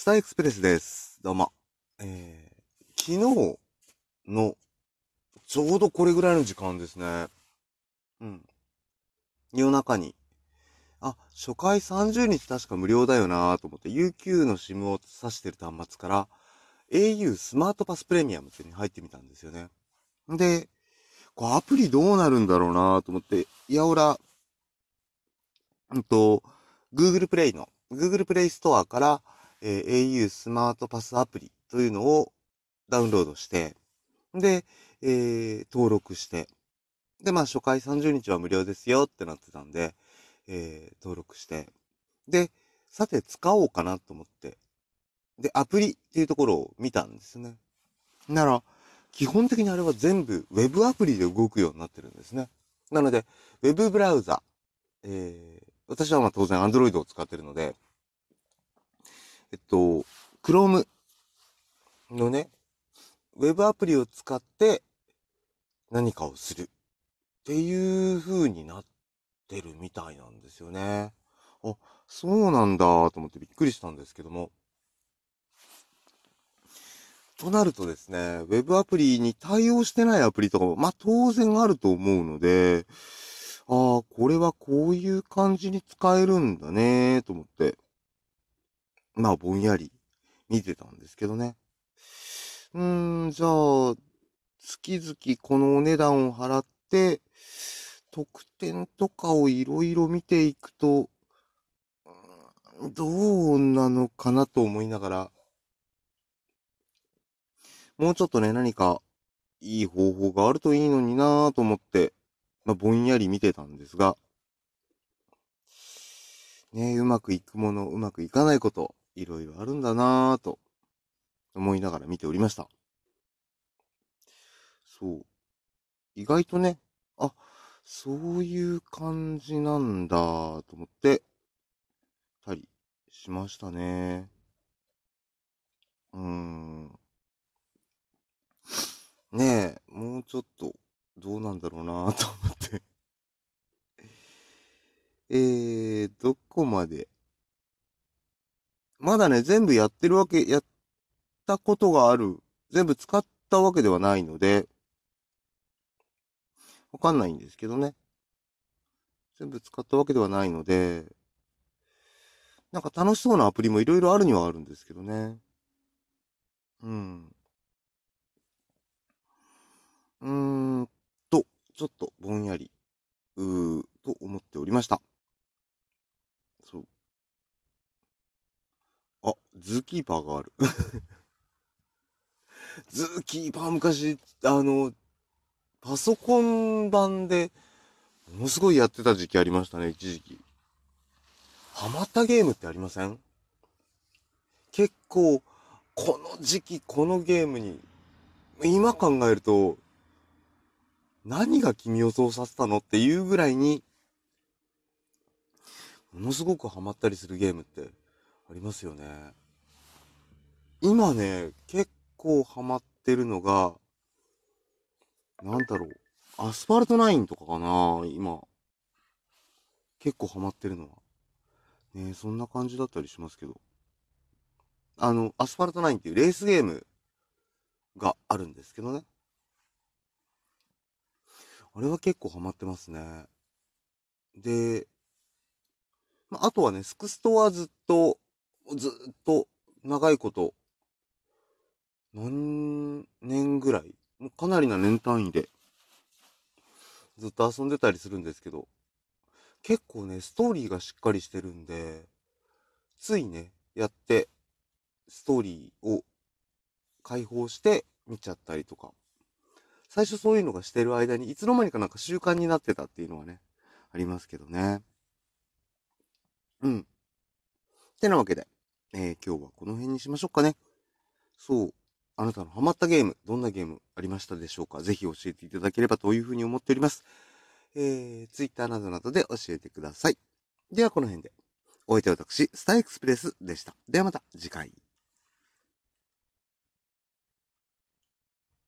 スターエクスプレスです。どうも。えー、昨日の、ちょうどこれぐらいの時間ですね。うん。夜中に、あ、初回30日確か無料だよなと思って、UQ の SIM を挿してる端末から、au スマートパスプレミアムってに入ってみたんですよね。で、こうアプリどうなるんだろうなと思って、いやおら、うんと、Google Play の、Google Play Store から、えー au スマートパスアプリというのをダウンロードして、で、えー登録して、で、まあ初回30日は無料ですよってなってたんで、えー登録して、で、さて使おうかなと思って、で、アプリっていうところを見たんですね。なら、基本的にあれは全部 Web アプリで動くようになってるんですね。なので、Web ブラウザ、えー私はまあ当然 Android を使ってるので、えっと、Chrome のね、ウェブアプリを使って何かをするっていう風になってるみたいなんですよね。あ、そうなんだと思ってびっくりしたんですけども。となるとですね、ウェブアプリに対応してないアプリとかも、まあ当然あると思うので、ああ、これはこういう感じに使えるんだねと思って、まあぼんやり見てたんですけどね。うーん、じゃあ、月々このお値段を払って、特典とかをいろいろ見ていくと、どうなのかなと思いながら、もうちょっとね、何かいい方法があるといいのになぁと思って、まあ、ぼんやり見てたんですが、ねうまくいくもの、うまくいかないこと、いろいろあるんだなぁと思いながら見ておりました。そう。意外とね、あ、そういう感じなんだと思って、たりしましたね。うーん。ねえ、もうちょっと、どうなんだろうなと思って。えー、どこまで？まだね、全部やってるわけ、やったことがある。全部使ったわけではないので、わかんないんですけどね。全部使ったわけではないので、なんか楽しそうなアプリもいろいろあるにはあるんですけどね。うん。うーんと、ちょっとぼんやり、うー、と思っておりました。そう。あ、ズーキーパーがある。ズーキーパー昔、あの、パソコン版で、ものすごいやってた時期ありましたね、一時期。ハマったゲームってありません？結構、この時期、このゲームに、今考えると、何が君をそうさせたのっていうぐらいに、ものすごくハマったりするゲームってありますよね。今ね、結構ハマってるのが、なんだろう、アスファルト9とかかな今。結構ハマってるのは。ねそんな感じだったりしますけど。あの、アスファルト9っていうレースゲームがあるんですけどね。あれは結構ハマってますね。で、まああとはね、スクストはずっと、ずっと長いこと、何年ぐらい？もうかなりな年単位で、ずっと遊んでたりするんですけど、結構ね、ストーリーがしっかりしてるんで、ついね、やって、ストーリーを解放して見ちゃったりとか、最初そういうのがしてる間に、いつの間にかなんか習慣になってたっていうのはね、ありますけどね。うん。てなわけで、えー今日はこの辺にしましょうかね。そう。あなたのハマったゲーム、どんなゲームありましたでしょうか？ぜひ教えていただければというふうに思っております。えー、Twitter などなどで教えてください。ではこの辺で。お相手は私、スターエクスプレスでした。ではまた次回。